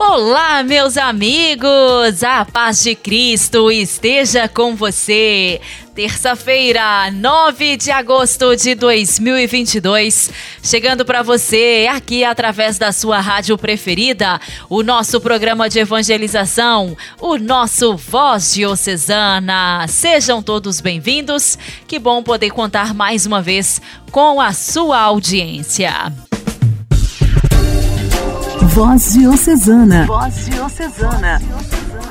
Olá, meus amigos! A paz de Cristo esteja com você. Terça-feira, 9 de agosto de 2022, chegando para você aqui através da sua rádio preferida, o nosso programa de evangelização, o nosso Voz Diocesana. Sejam todos bem-vindos. Que bom poder contar mais uma vez com a sua audiência. Voz Diocesana. Voz Diocesana.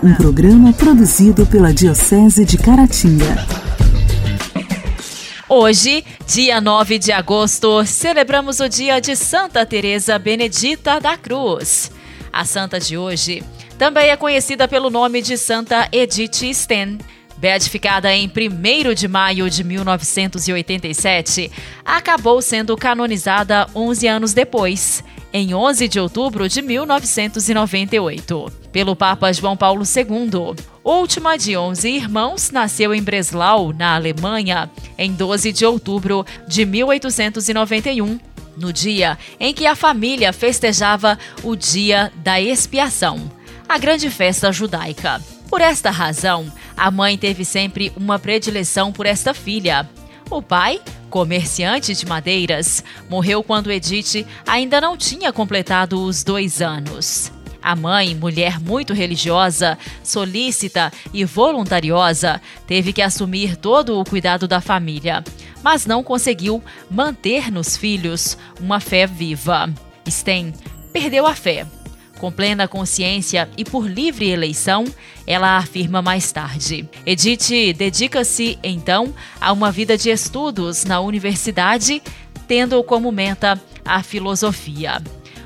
Um programa produzido pela Diocese de Caratinga. Hoje, dia 9 de agosto, celebramos o dia de Santa Teresa Benedita da Cruz. A santa de hoje também é conhecida pelo nome de Santa Edith Stein. Beatificada em 1 de maio de 1987, acabou sendo canonizada 11 anos depois, em 11 de outubro de 1998, pelo Papa João Paulo II. Última de 11 irmãos, nasceu em Breslau, na Alemanha, em 12 de outubro de 1891, no dia em que a família festejava o Dia da Expiação, a grande festa judaica. Por esta razão, a mãe teve sempre uma predileção por esta filha. O pai, comerciante de madeiras, morreu quando Edith ainda não tinha completado os dois anos. A mãe, mulher muito religiosa, solícita e voluntariosa, teve que assumir todo o cuidado da família, mas não conseguiu manter nos filhos uma fé viva. Sten perdeu a fé com plena consciência e por livre eleição, ela afirma mais tarde. Edith dedica-se, então, a uma vida de estudos na universidade, tendo como meta a filosofia.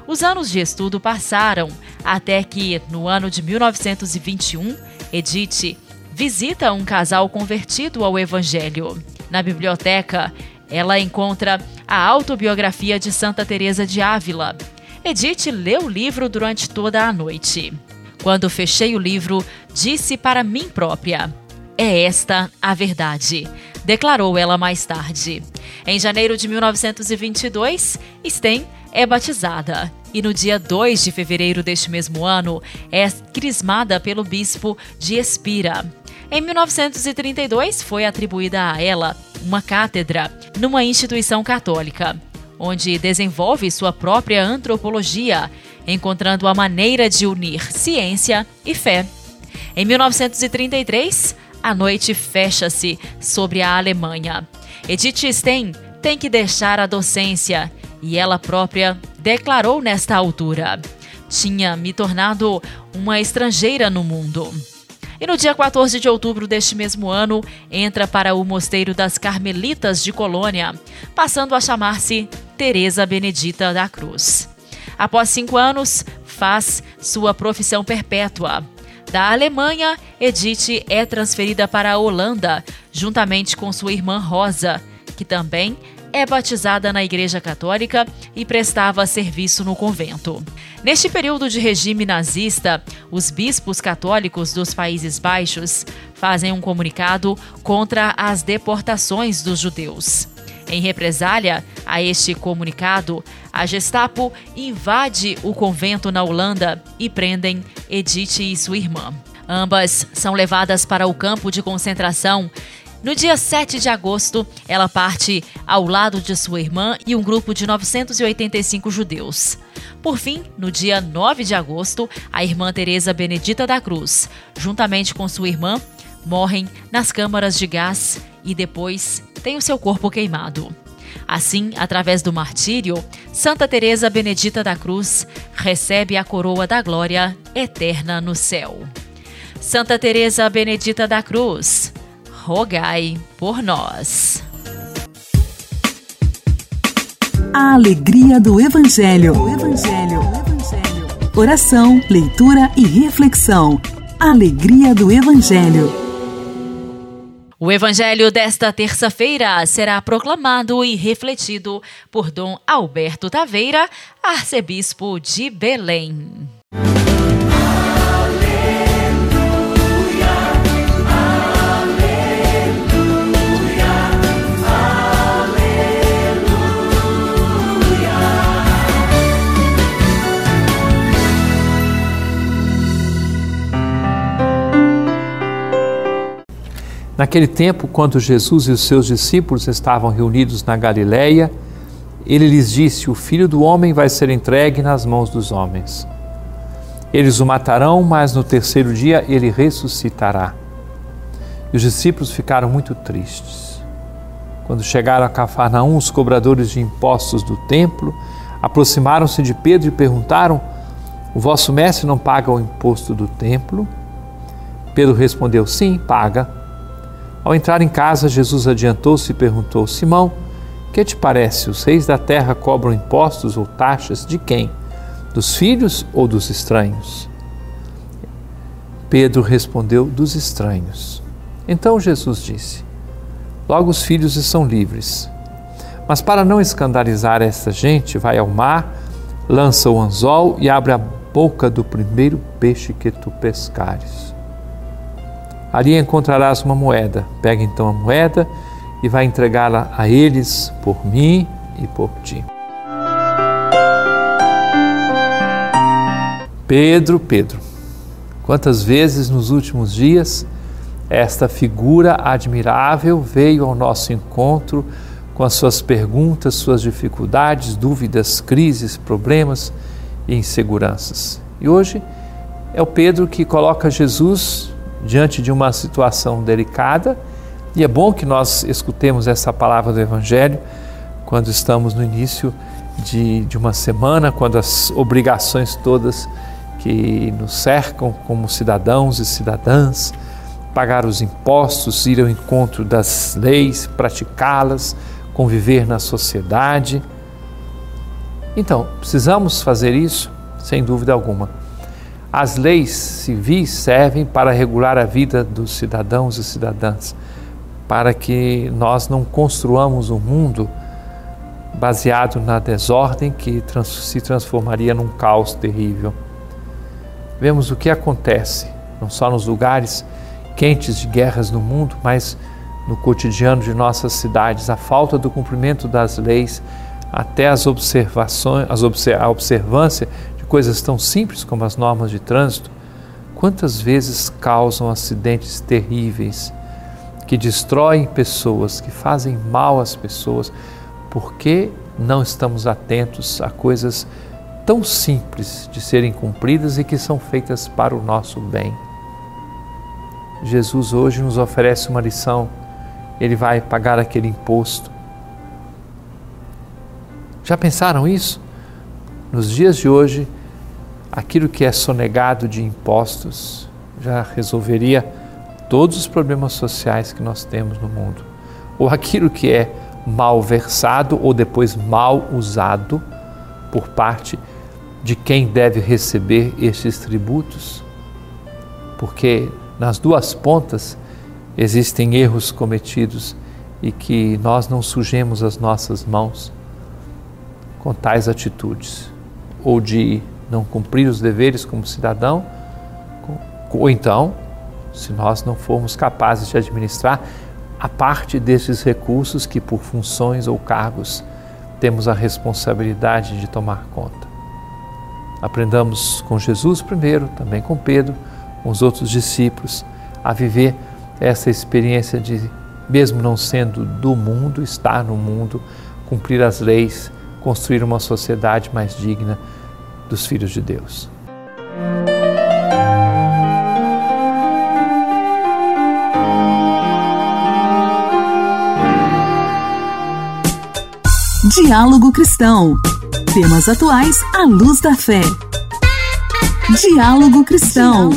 Os anos de estudo passaram até que, no ano de 1921, Edith visita um casal convertido ao Evangelho. Na biblioteca, ela encontra a autobiografia de Santa Teresa de Ávila, Edith leu o livro durante toda a noite. Quando fechei o livro, disse para mim própria: É esta a verdade, declarou ela mais tarde. Em janeiro de 1922, Sten é batizada e no dia 2 de fevereiro deste mesmo ano é crismada pelo bispo de Espira. Em 1932, foi atribuída a ela uma cátedra numa instituição católica onde desenvolve sua própria antropologia, encontrando a maneira de unir ciência e fé. Em 1933, a noite fecha-se sobre a Alemanha. Edith Stein tem que deixar a docência e ela própria declarou nesta altura: Tinha me tornado uma estrangeira no mundo. E no dia 14 de outubro deste mesmo ano, entra para o Mosteiro das Carmelitas de Colônia, passando a chamar-se Teresa Benedita da Cruz. Após cinco anos, faz sua profissão perpétua. Da Alemanha, Edith é transferida para a Holanda, juntamente com sua irmã Rosa, que também é batizada na Igreja Católica e prestava serviço no convento. Neste período de regime nazista, os bispos católicos dos Países Baixos fazem um comunicado contra as deportações dos judeus. Em represália a este comunicado, a Gestapo invade o convento na Holanda e prendem Edith e sua irmã. Ambas são levadas para o campo de concentração. No dia 7 de agosto, ela parte ao lado de sua irmã e um grupo de 985 judeus. Por fim, no dia 9 de agosto, a irmã Teresa Benedita da Cruz, juntamente com sua irmã, morrem nas câmaras de gás e depois tem o seu corpo queimado. Assim, através do martírio, Santa Teresa Benedita da Cruz recebe a coroa da glória eterna no céu. Santa Teresa Benedita da Cruz, rogai por nós. A alegria do Evangelho. O Evangelho. O Evangelho. Oração, leitura e reflexão. Alegria do Evangelho. O evangelho desta terça-feira será proclamado e refletido por Dom Alberto Taveira, arcebispo de Belém. Naquele tempo, quando Jesus e os seus discípulos estavam reunidos na Galiléia, ele lhes disse: O filho do homem vai ser entregue nas mãos dos homens. Eles o matarão, mas no terceiro dia ele ressuscitará. E os discípulos ficaram muito tristes. Quando chegaram a Cafarnaum, os cobradores de impostos do templo aproximaram-se de Pedro e perguntaram: O vosso mestre não paga o imposto do templo? Pedro respondeu: Sim, paga. Ao entrar em casa, Jesus adiantou-se e perguntou: Simão, que te parece? Os reis da terra cobram impostos ou taxas de quem? Dos filhos ou dos estranhos? Pedro respondeu: Dos estranhos. Então Jesus disse: Logo os filhos estão livres. Mas para não escandalizar essa gente, vai ao mar, lança o anzol e abre a boca do primeiro peixe que tu pescares. Ali encontrarás uma moeda. Pega então a moeda e vai entregá-la a eles por mim e por ti. Pedro, Pedro, quantas vezes nos últimos dias esta figura admirável veio ao nosso encontro com as suas perguntas, suas dificuldades, dúvidas, crises, problemas e inseguranças. E hoje é o Pedro que coloca Jesus diante de uma situação delicada e é bom que nós escutemos essa palavra do Evangelho quando estamos no início de, de uma semana, quando as obrigações todas que nos cercam como cidadãos e cidadãs, pagar os impostos, ir ao encontro das leis, praticá-las, conviver na sociedade. Então, precisamos fazer isso, sem dúvida alguma. As leis civis servem para regular a vida dos cidadãos e cidadãs para que nós não construamos um mundo baseado na desordem que se transformaria num caos terrível. Vemos o que acontece, não só nos lugares quentes de guerras no mundo, mas no cotidiano de nossas cidades, a falta do cumprimento das leis, até as observações, as a observância coisas tão simples como as normas de trânsito, quantas vezes causam acidentes terríveis que destroem pessoas, que fazem mal às pessoas, porque não estamos atentos a coisas tão simples de serem cumpridas e que são feitas para o nosso bem. Jesus hoje nos oferece uma lição, ele vai pagar aquele imposto. Já pensaram isso? Nos dias de hoje, aquilo que é sonegado de impostos já resolveria todos os problemas sociais que nós temos no mundo, ou aquilo que é mal versado ou depois mal usado por parte de quem deve receber estes tributos, porque nas duas pontas existem erros cometidos e que nós não sujemos as nossas mãos com tais atitudes, ou de não cumprir os deveres como cidadão, ou então se nós não formos capazes de administrar a parte desses recursos que, por funções ou cargos, temos a responsabilidade de tomar conta. Aprendamos com Jesus primeiro, também com Pedro, com os outros discípulos, a viver essa experiência de, mesmo não sendo do mundo, estar no mundo, cumprir as leis, construir uma sociedade mais digna dos filhos de Deus. Diálogo Cristão. Temas atuais à luz da fé. Diálogo Cristão.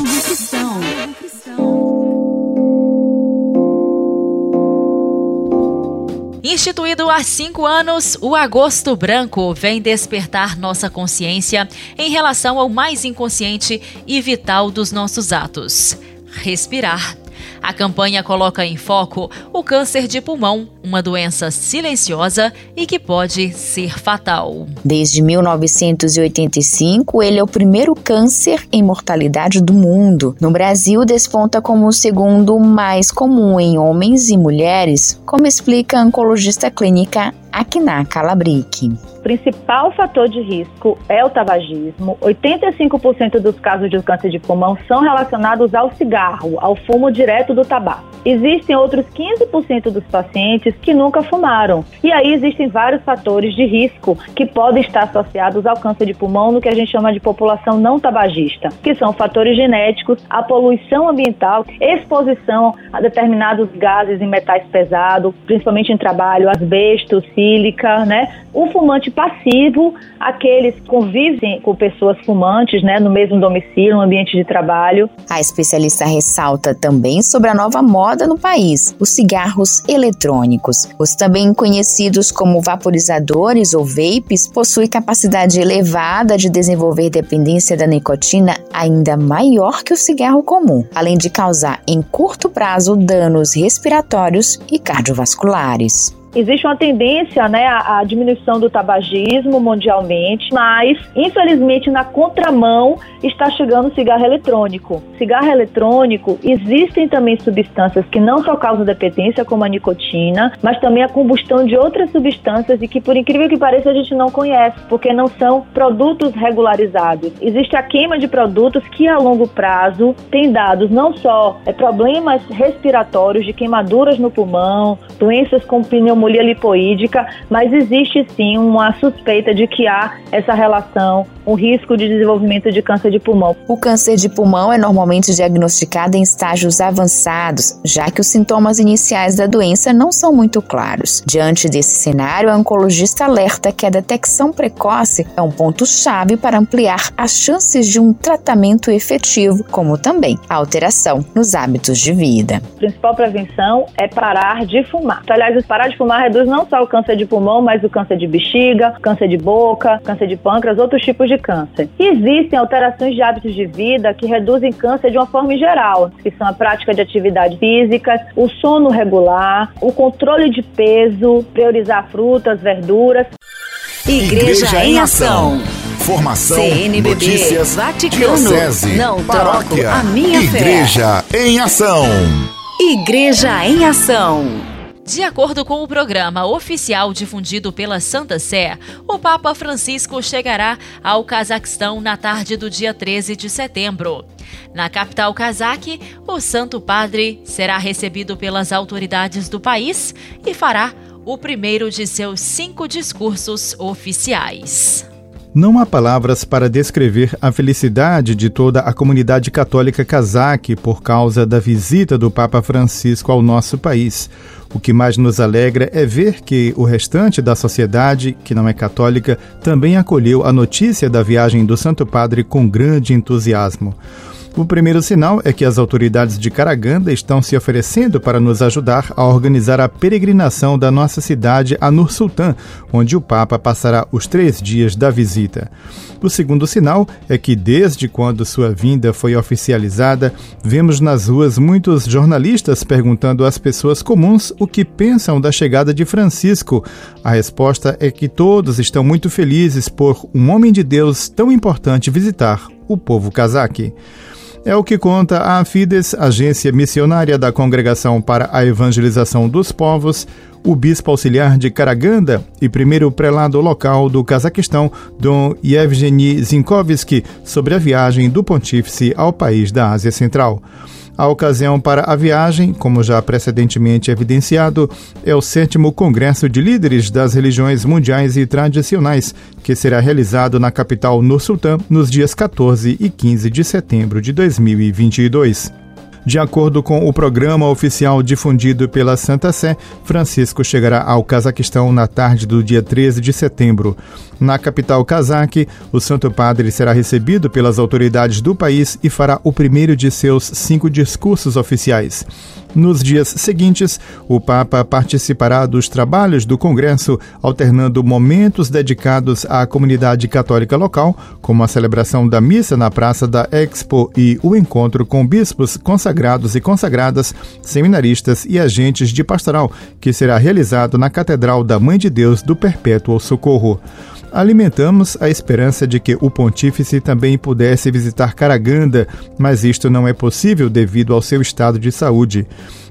Instituído há cinco anos, o Agosto Branco vem despertar nossa consciência em relação ao mais inconsciente e vital dos nossos atos: respirar. A campanha coloca em foco o câncer de pulmão, uma doença silenciosa e que pode ser fatal. Desde 1985, ele é o primeiro câncer em mortalidade do mundo. No Brasil, desponta como o segundo mais comum em homens e mulheres, como explica a oncologista clínica Akina Calabric. Principal fator de risco é o tabagismo. 85% dos casos de câncer de pulmão são relacionados ao cigarro, ao fumo direto do tabaco. Existem outros 15% dos pacientes que nunca fumaram. E aí existem vários fatores de risco que podem estar associados ao câncer de pulmão no que a gente chama de população não tabagista, que são fatores genéticos, a poluição ambiental, exposição a determinados gases e metais pesados, principalmente em trabalho, asbesto, sílica, né? O fumante passivo, aqueles que convivem com pessoas fumantes, né, no mesmo domicílio, no ambiente de trabalho. A especialista ressalta também sobre a nova moda no país, os cigarros eletrônicos. Os também conhecidos como vaporizadores ou vapes possuem capacidade elevada de desenvolver dependência da nicotina ainda maior que o cigarro comum, além de causar em curto prazo danos respiratórios e cardiovasculares existe uma tendência né, à, diminuição do tabagismo mundialmente, mas infelizmente na contramão está chegando o cigarro eletrônico. Cigarro eletrônico existem também substâncias que não só causam dependência, como a nicotina, mas também a combustão de outras substâncias e que, por incrível que pareça, a gente não conhece, porque não são produtos regularizados. Existe a queima de produtos que a longo prazo tem dados não só é, problemas respiratórios, de queimaduras no pulmão, doenças com pneumonia pneumonia lipoídica, mas existe sim uma suspeita de que há essa relação, um risco de desenvolvimento de câncer de pulmão. O câncer de pulmão é normalmente diagnosticado em estágios avançados, já que os sintomas iniciais da doença não são muito claros. Diante desse cenário, a oncologista alerta que a detecção precoce é um ponto-chave para ampliar as chances de um tratamento efetivo, como também a alteração nos hábitos de vida. A principal prevenção é parar de fumar. Aliás, parar de fumar fumar reduz não só o câncer de pulmão, mas o câncer de bexiga, câncer de boca, câncer de pâncreas, outros tipos de câncer. Existem alterações de hábitos de vida que reduzem câncer de uma forma geral, que são a prática de atividades físicas, o sono regular, o controle de peso, priorizar frutas, verduras. Igreja, Igreja em Ação. Formação, CNBB, notícias, Vaticano, diocese, não paróquia, a minha Igreja fé. em Ação. Igreja em Ação. De acordo com o programa oficial difundido pela Santa Sé, o Papa Francisco chegará ao Cazaquistão na tarde do dia 13 de setembro. Na capital cazaque, o Santo Padre será recebido pelas autoridades do país e fará o primeiro de seus cinco discursos oficiais. Não há palavras para descrever a felicidade de toda a comunidade católica cazaque por causa da visita do Papa Francisco ao nosso país. O que mais nos alegra é ver que o restante da sociedade, que não é católica, também acolheu a notícia da viagem do Santo Padre com grande entusiasmo. O primeiro sinal é que as autoridades de Karaganda estão se oferecendo para nos ajudar a organizar a peregrinação da nossa cidade a Nur Sultan, onde o Papa passará os três dias da visita. O segundo sinal é que, desde quando sua vinda foi oficializada, vemos nas ruas muitos jornalistas perguntando às pessoas comuns o que pensam da chegada de Francisco. A resposta é que todos estão muito felizes por um homem de Deus tão importante visitar o povo cazaque. É o que conta a Fides, agência missionária da Congregação para a Evangelização dos Povos, o bispo auxiliar de Karaganda e primeiro prelado local do Cazaquistão, Dom Yevgeny Zinkovsky, sobre a viagem do pontífice ao país da Ásia Central. A ocasião para a viagem, como já precedentemente evidenciado, é o sétimo Congresso de Líderes das Religiões Mundiais e Tradicionais, que será realizado na capital Nur Sultan nos dias 14 e 15 de setembro de 2022. De acordo com o programa oficial difundido pela Santa Sé, Francisco chegará ao Cazaquistão na tarde do dia 13 de setembro. Na capital cazaque, o Santo Padre será recebido pelas autoridades do país e fará o primeiro de seus cinco discursos oficiais. Nos dias seguintes, o Papa participará dos trabalhos do Congresso, alternando momentos dedicados à comunidade católica local, como a celebração da missa na Praça da Expo e o encontro com bispos consagrados e consagradas, seminaristas e agentes de pastoral, que será realizado na Catedral da Mãe de Deus do Perpétuo Socorro alimentamos a esperança de que o pontífice também pudesse visitar Karaganda, mas isto não é possível devido ao seu estado de saúde.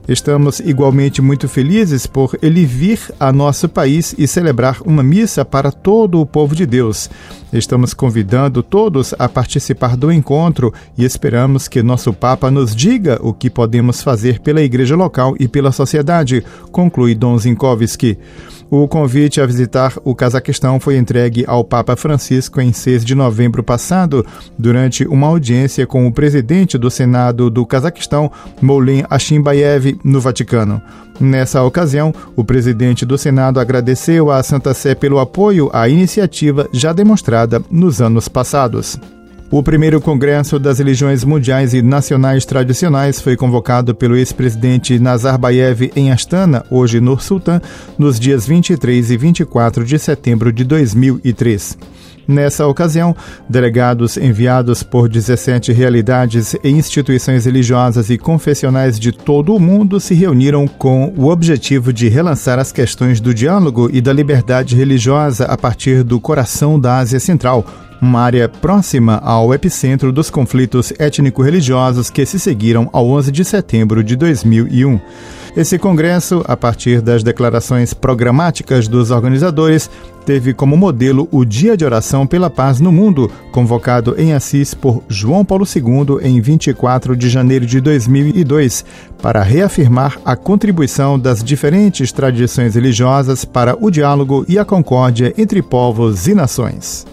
Estamos igualmente muito felizes por ele vir a nosso país e celebrar uma missa para todo o povo de Deus. Estamos convidando todos a participar do encontro e esperamos que nosso Papa nos diga o que podemos fazer pela igreja local e pela sociedade, conclui Dom Zinkovski. O convite a visitar o Cazaquistão foi entregue ao Papa Francisco em 6 de novembro passado, durante uma audiência com o presidente do Senado do Cazaquistão, Moulin Ashimbayev, no Vaticano. Nessa ocasião, o presidente do Senado agradeceu à Santa Sé pelo apoio à iniciativa já demonstrada nos anos passados. O primeiro Congresso das Religiões Mundiais e Nacionais Tradicionais foi convocado pelo ex-presidente Nazarbayev em Astana, hoje no Sultã, nos dias 23 e 24 de setembro de 2003. Nessa ocasião, delegados enviados por 17 realidades e instituições religiosas e confessionais de todo o mundo se reuniram com o objetivo de relançar as questões do diálogo e da liberdade religiosa a partir do coração da Ásia Central, uma área próxima ao epicentro dos conflitos étnico-religiosos que se seguiram ao 11 de setembro de 2001. Esse congresso, a partir das declarações programáticas dos organizadores, teve como modelo o Dia de Oração pela Paz no Mundo, convocado em Assis por João Paulo II em 24 de janeiro de 2002, para reafirmar a contribuição das diferentes tradições religiosas para o diálogo e a concórdia entre povos e nações.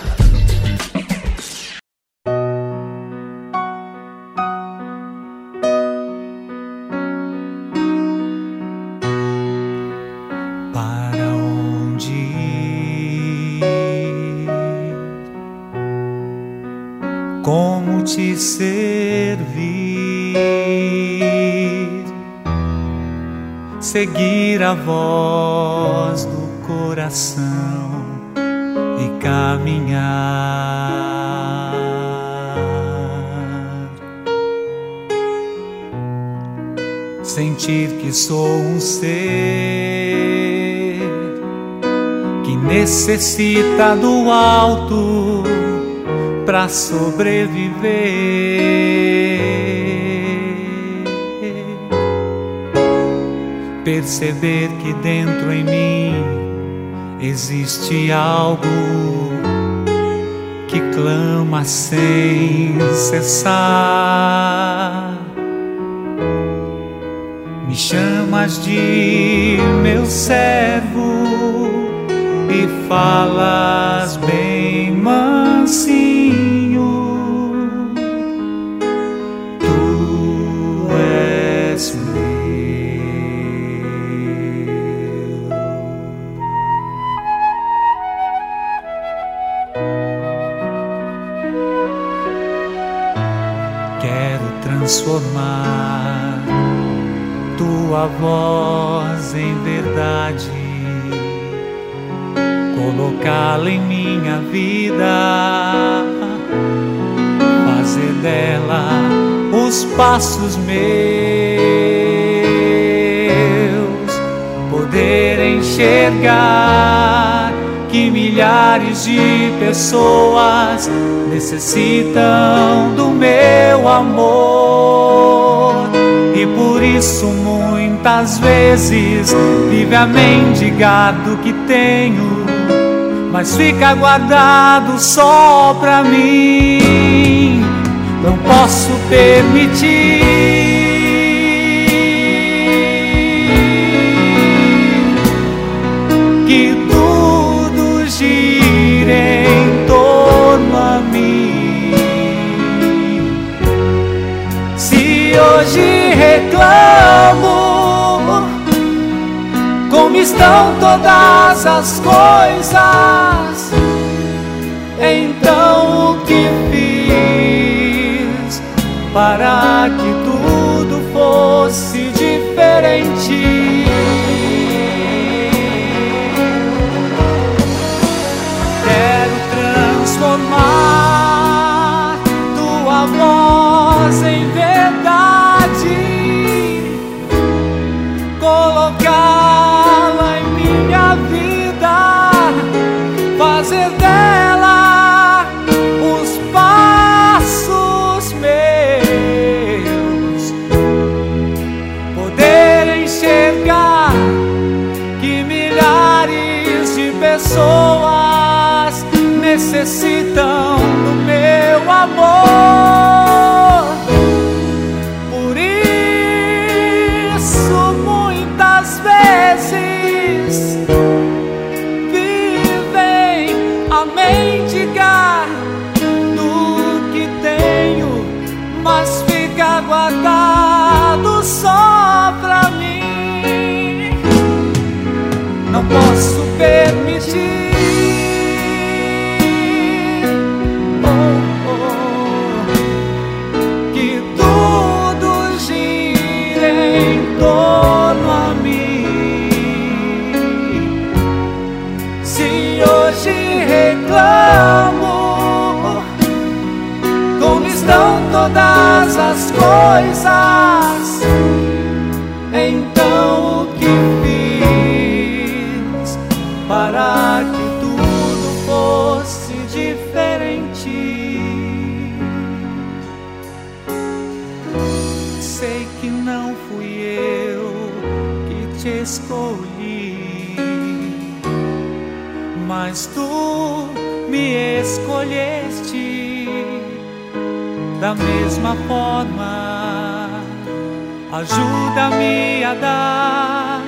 Seguir a voz do coração e caminhar. Sentir que sou um ser que necessita do alto para sobreviver. Perceber que dentro em mim existe algo que clama sem cessar. Me chamas de meu servo e falas bem mansinho transformar tua voz em verdade, colocá-la em minha vida, fazer dela os passos meus, poder enxergar que milhares de pessoas necessitam do meu amor. E por isso muitas vezes vive a mendigar do que tenho, mas fica guardado só pra mim. Não posso permitir hoje reclamo como estão todas as coisas. Então o que fiz para que necessitam da mesma forma. Ajuda-me a dar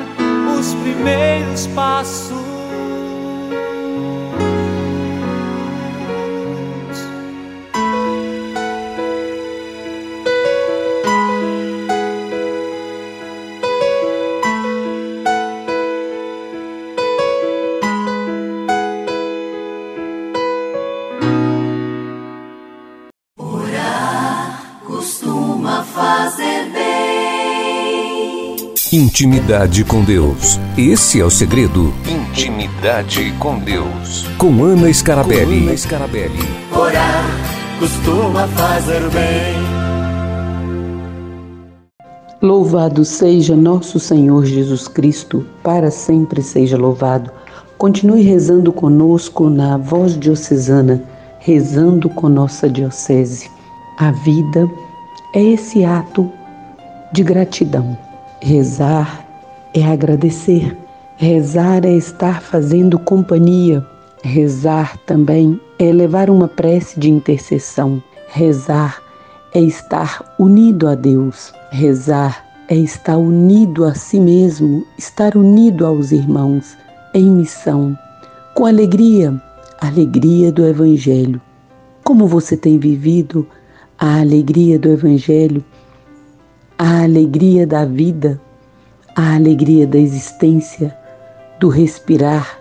os primeiros passos. Intimidade com Deus. Esse é o segredo. Intimidade com Deus. Com Ana Scarabelli. Com Ana Scarabelli. Orar costuma fazer bem. Louvado seja nosso Senhor Jesus Cristo, para sempre seja louvado. Continue rezando conosco na voz diocesana, rezando com nossa diocese. A vida é esse ato de gratidão. Rezar é agradecer. Rezar é estar fazendo companhia. Rezar também é levar uma prece de intercessão. Rezar é estar unido a Deus. Rezar é estar unido a si mesmo, estar unido aos irmãos em missão, com alegria, alegria do Evangelho. Como você tem vivido a alegria do Evangelho? A alegria da vida, a alegria da existência, do respirar,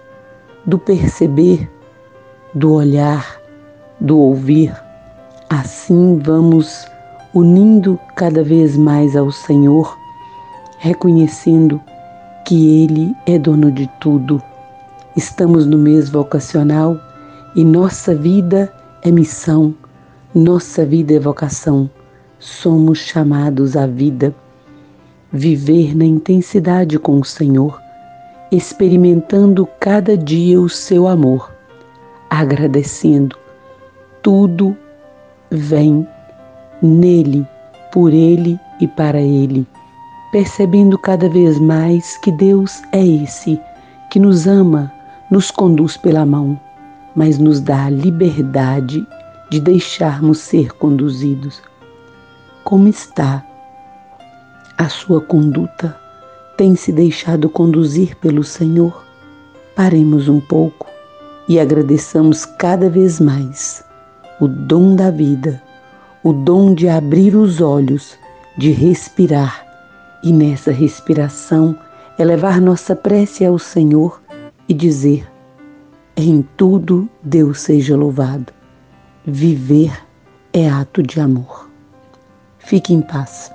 do perceber, do olhar, do ouvir. Assim vamos unindo cada vez mais ao Senhor, reconhecendo que Ele é dono de tudo. Estamos no mês vocacional e nossa vida é missão, nossa vida é vocação somos chamados à vida, viver na intensidade com o Senhor, experimentando cada dia o seu amor, agradecendo. Tudo vem nele, por ele e para ele, percebendo cada vez mais que Deus é esse que nos ama, nos conduz pela mão, mas nos dá a liberdade de deixarmos ser conduzidos como está a sua conduta? Tem se deixado conduzir pelo Senhor? Paremos um pouco e agradeçamos cada vez mais o dom da vida, o dom de abrir os olhos, de respirar e nessa respiração elevar nossa prece ao Senhor e dizer: Em tudo Deus seja louvado. Viver é ato de amor. Fique em paz.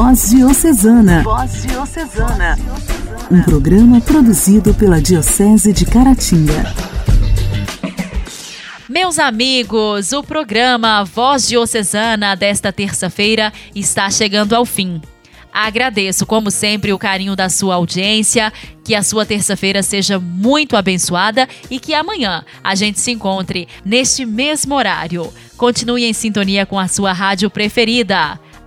Voz Diocesana. Voz Diocesana. Um programa produzido pela Diocese de Caratinga. Meus amigos, o programa Voz Diocesana desta terça-feira está chegando ao fim. Agradeço, como sempre, o carinho da sua audiência. Que a sua terça-feira seja muito abençoada e que amanhã a gente se encontre neste mesmo horário. Continue em sintonia com a sua rádio preferida.